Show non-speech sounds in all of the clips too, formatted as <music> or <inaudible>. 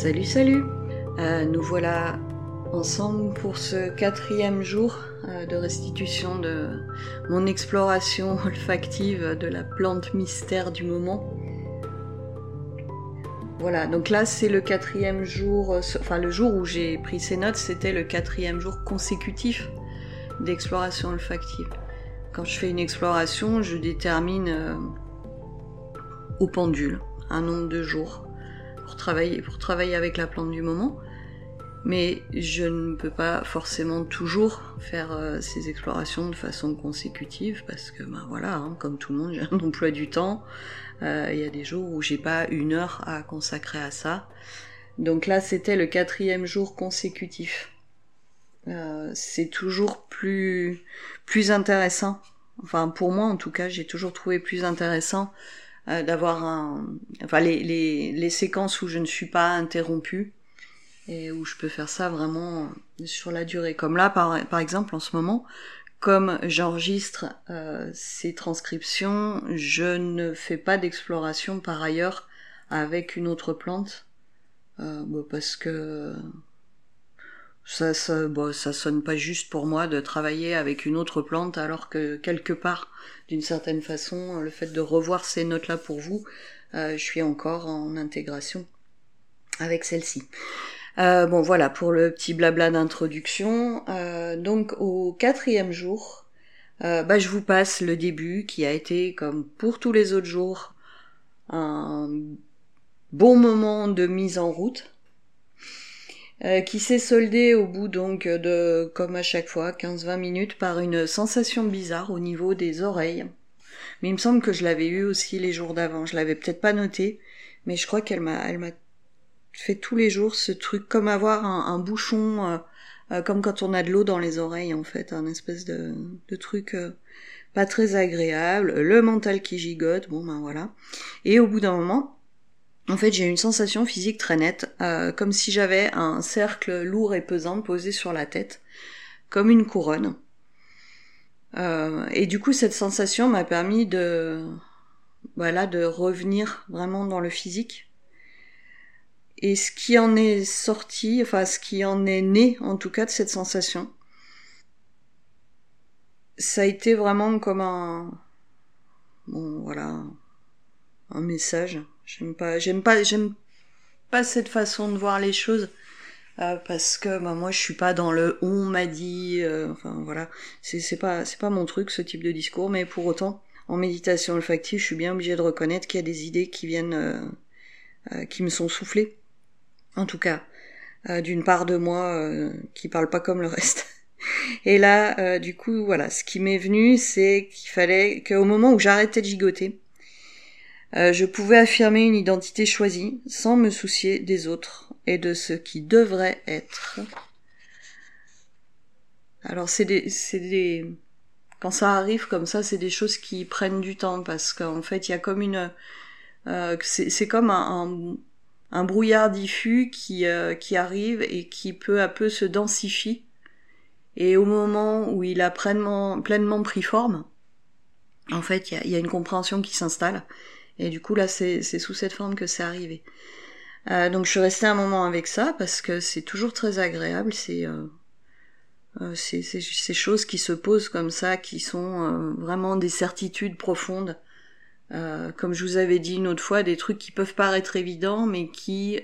Salut, salut euh, Nous voilà ensemble pour ce quatrième jour euh, de restitution de mon exploration <laughs> olfactive de la plante mystère du moment. Voilà, donc là c'est le quatrième jour, euh, enfin le jour où j'ai pris ces notes, c'était le quatrième jour consécutif d'exploration olfactive. Quand je fais une exploration, je détermine au pendule un nombre de jours pour travailler, pour travailler avec la plante du moment. Mais je ne peux pas forcément toujours faire euh, ces explorations de façon consécutive parce que, ben voilà, hein, comme tout le monde, j'ai <laughs> un emploi du temps. Euh, il y a des jours où j'ai pas une heure à consacrer à ça. Donc là, c'était le quatrième jour consécutif. Euh, c'est toujours plus plus intéressant. Enfin, pour moi, en tout cas, j'ai toujours trouvé plus intéressant euh, d'avoir un, enfin les, les, séquences où je ne suis pas interrompue et où je peux faire ça vraiment sur la durée. Comme là, par, par exemple, en ce moment, comme j'enregistre euh, ces transcriptions, je ne fais pas d'exploration par ailleurs avec une autre plante euh, bah, parce que ça, ça, bon, ça sonne pas juste pour moi de travailler avec une autre plante alors que quelque part, d'une certaine façon, le fait de revoir ces notes-là pour vous, euh, je suis encore en intégration avec celle-ci. Euh, bon voilà pour le petit blabla d'introduction. Euh, donc au quatrième jour, euh, bah, je vous passe le début qui a été comme pour tous les autres jours un bon moment de mise en route euh, qui s'est soldé au bout donc de, comme à chaque fois, 15-20 minutes par une sensation bizarre au niveau des oreilles. Mais il me semble que je l'avais eu aussi les jours d'avant. Je l'avais peut-être pas noté, mais je crois qu'elle m'a, elle m'a fait tous les jours ce truc comme avoir un, bouchon, euh, euh, comme quand on a de l'eau dans les oreilles en fait, un espèce de, de truc pas très agréable, le mental qui gigote, bon ben voilà. Et au bout d'un moment, en fait, j'ai une sensation physique très nette, euh, comme si j'avais un cercle lourd et pesant posé sur la tête, comme une couronne. Euh, et du coup, cette sensation m'a permis de, voilà, de revenir vraiment dans le physique. Et ce qui en est sorti, enfin, ce qui en est né, en tout cas, de cette sensation, ça a été vraiment comme un, bon, voilà, un message J'aime pas, j'aime pas, j'aime pas cette façon de voir les choses euh, parce que bah, moi je suis pas dans le on m'a dit, euh, enfin voilà, c'est pas c'est pas mon truc ce type de discours, mais pour autant en méditation olfactive, je suis bien obligée de reconnaître qu'il y a des idées qui viennent, euh, qui me sont soufflées, en tout cas d'une part de moi qui parle pas comme le reste. <laughs> Et là, du coup, voilà, ce qui m'est venu, c'est qu'il fallait qu'au moment où j'arrêtais de gigoter, euh, je pouvais affirmer une identité choisie sans me soucier des autres et de ce qui devrait être. Alors c'est des, des, quand ça arrive comme ça, c'est des choses qui prennent du temps parce qu'en fait il y a comme une, euh, c'est, comme un, un, brouillard diffus qui, euh, qui arrive et qui peu à peu se densifie. Et au moment où il a pleinement, pris forme, en fait, il y a une compréhension qui s'installe et du coup, là, c'est sous cette forme que c'est arrivé. Euh, donc je suis restée un moment avec ça parce que c'est toujours très agréable. C'est euh, euh ces choses qui se posent comme ça, qui sont euh, vraiment des certitudes profondes. Euh, comme je vous avais dit une autre fois, des trucs qui peuvent paraître évidents, mais qui,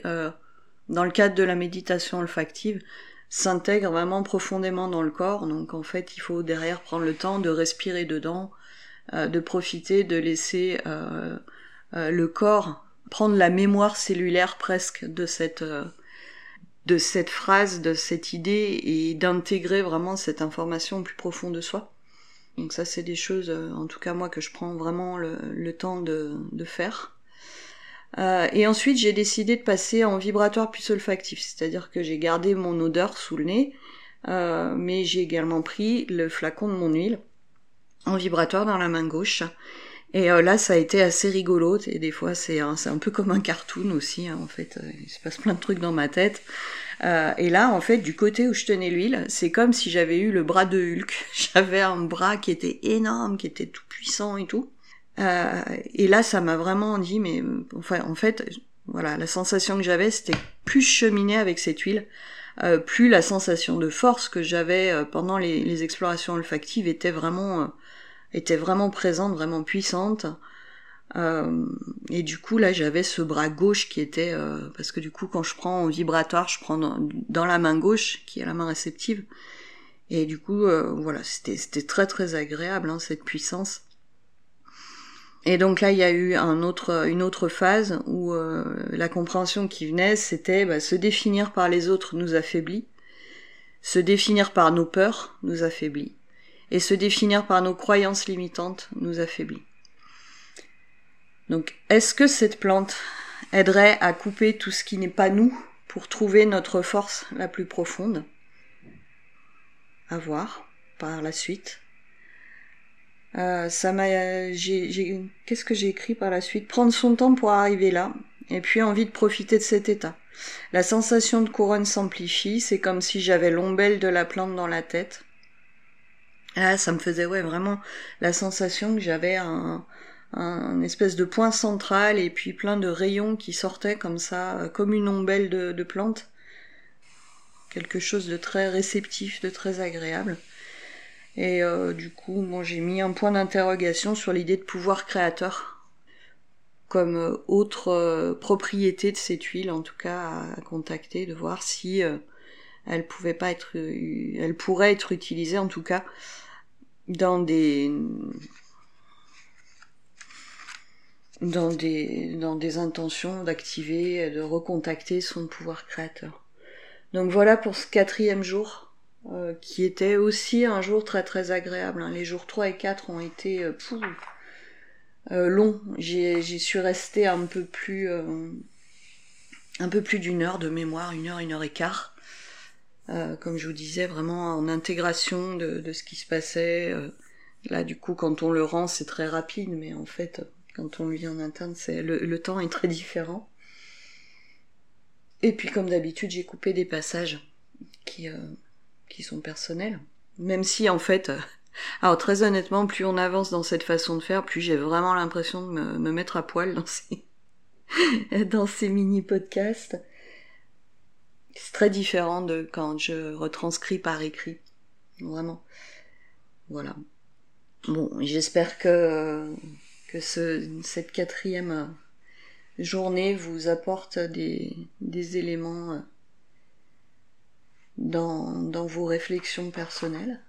dans le cadre de la méditation olfactive, s'intègrent vraiment profondément dans le corps. Donc en fait, il faut derrière prendre le temps de respirer dedans, de profiter, de laisser euh, le corps prendre la mémoire cellulaire presque de cette euh, de cette phrase, de cette idée et d'intégrer vraiment cette information plus profonde de soi. Donc ça c'est des choses, euh, en tout cas moi, que je prends vraiment le, temps de, de faire. et ensuite j'ai décidé de passer en vibratoire plus olfactif, c'est-à-dire que j'ai gardé mon odeur sous le nez, mais j'ai également pris le flacon de mon huile en vibratoire dans la main gauche et euh, là, ça a été assez rigolo. Et des fois, c'est un, peu comme un cartoon aussi. Hein, en fait, euh, il se passe plein de trucs dans ma tête. Euh, et là, en fait, du côté où je tenais l'huile, c'est comme si j'avais eu le bras de Hulk. <laughs> J'avais un bras qui était énorme, qui était tout puissant et tout. Euh, et là, ça m'a vraiment dit, mais enfin, en fait, voilà, la sensation que j'avais, c'était plus je cheminais avec cette huile, euh, plus la sensation de force que j'avais pendant les, explorations olfactives était vraiment, était vraiment présente, vraiment puissante. et du coup là j'avais ce bras gauche qui était parce que du coup quand je prends en vibratoire je prends dans, la main gauche qui est la main réceptive. Et du coup voilà c'était très très agréable hein, cette puissance. Et donc là, il y a eu une autre phase où euh, la compréhension qui venait, c'était bah, se définir par les autres nous affaiblit, se définir par nos peurs nous affaiblit, et se définir par nos croyances limitantes nous affaiblit. Donc, est-ce que cette plante aiderait à couper tout ce qui n'est pas nous pour trouver notre force la plus profonde? À voir par la suite. Euh, ça m'a, qu'est-ce que j'ai écrit par la suite? Prendre son temps pour arriver là, et puis envie de profiter de cet état. La sensation de couronne s'amplifie, c'est comme si j'avais l'ombelle de la plante dans la tête. Là, ça me faisait ouais vraiment la sensation que j'avais un, espèce de point central et puis plein de rayons qui sortaient comme ça, euh, comme une ombelle de, de plante. Quelque chose de très réceptif, de très agréable. Et euh, du coup, moi j'ai mis un point d'interrogation sur l'idée de pouvoir créateur comme euh, autre propriété de cette huile, en tout cas à, contacter, de voir si elle pouvait pas être, elle pourrait être utilisée en tout cas dans des dans des dans des intentions d'activer, de recontacter son pouvoir créateur. Donc voilà pour ce quatrième jour euh, qui était aussi un jour très très agréable. Hein. Les jours 3 et 4 ont été euh, euh, longs. J'y suis restée un peu plus un peu plus d'une heure de mémoire, une heure, une heure et quart. Comme je vous disais, vraiment en intégration de, de ce qui se passait. là, du coup, quand on le rend, c'est très rapide, mais en fait, quand on le vit en interne, c'est le, le, temps est très différent. Et puis, comme d'habitude, j'ai coupé des passages qui, qui sont personnels. Même si en fait, euh, alors très honnêtement, plus on avance dans cette façon de faire, plus j'ai vraiment l'impression de me, mettre à poil dans ces, <laughs> dans ces mini podcasts. C'est très différent de quand je retranscris par écrit. Vraiment. Voilà. Bon, j'espère que, que ce, cette quatrième journée vous apporte des, des éléments euh, dans, dans vos réflexions personnelles.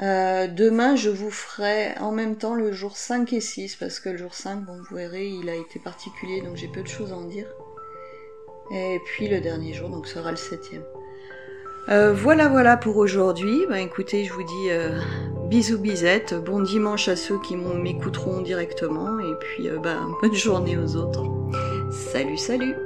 Euh, demain, je vous ferai en même temps le jour 5 et 6, parce que le jour 5, bon, vous verrez, il a été particulier, donc j'ai peu de choses à en dire. Et puis le dernier jour, donc sera le septième. Euh, voilà, voilà pour aujourd'hui. Ben, écoutez, je vous dis euh, bisous bisettes, bon dimanche à ceux qui m'écouteront directement, et puis ben, bonne journée aux autres. Salut, salut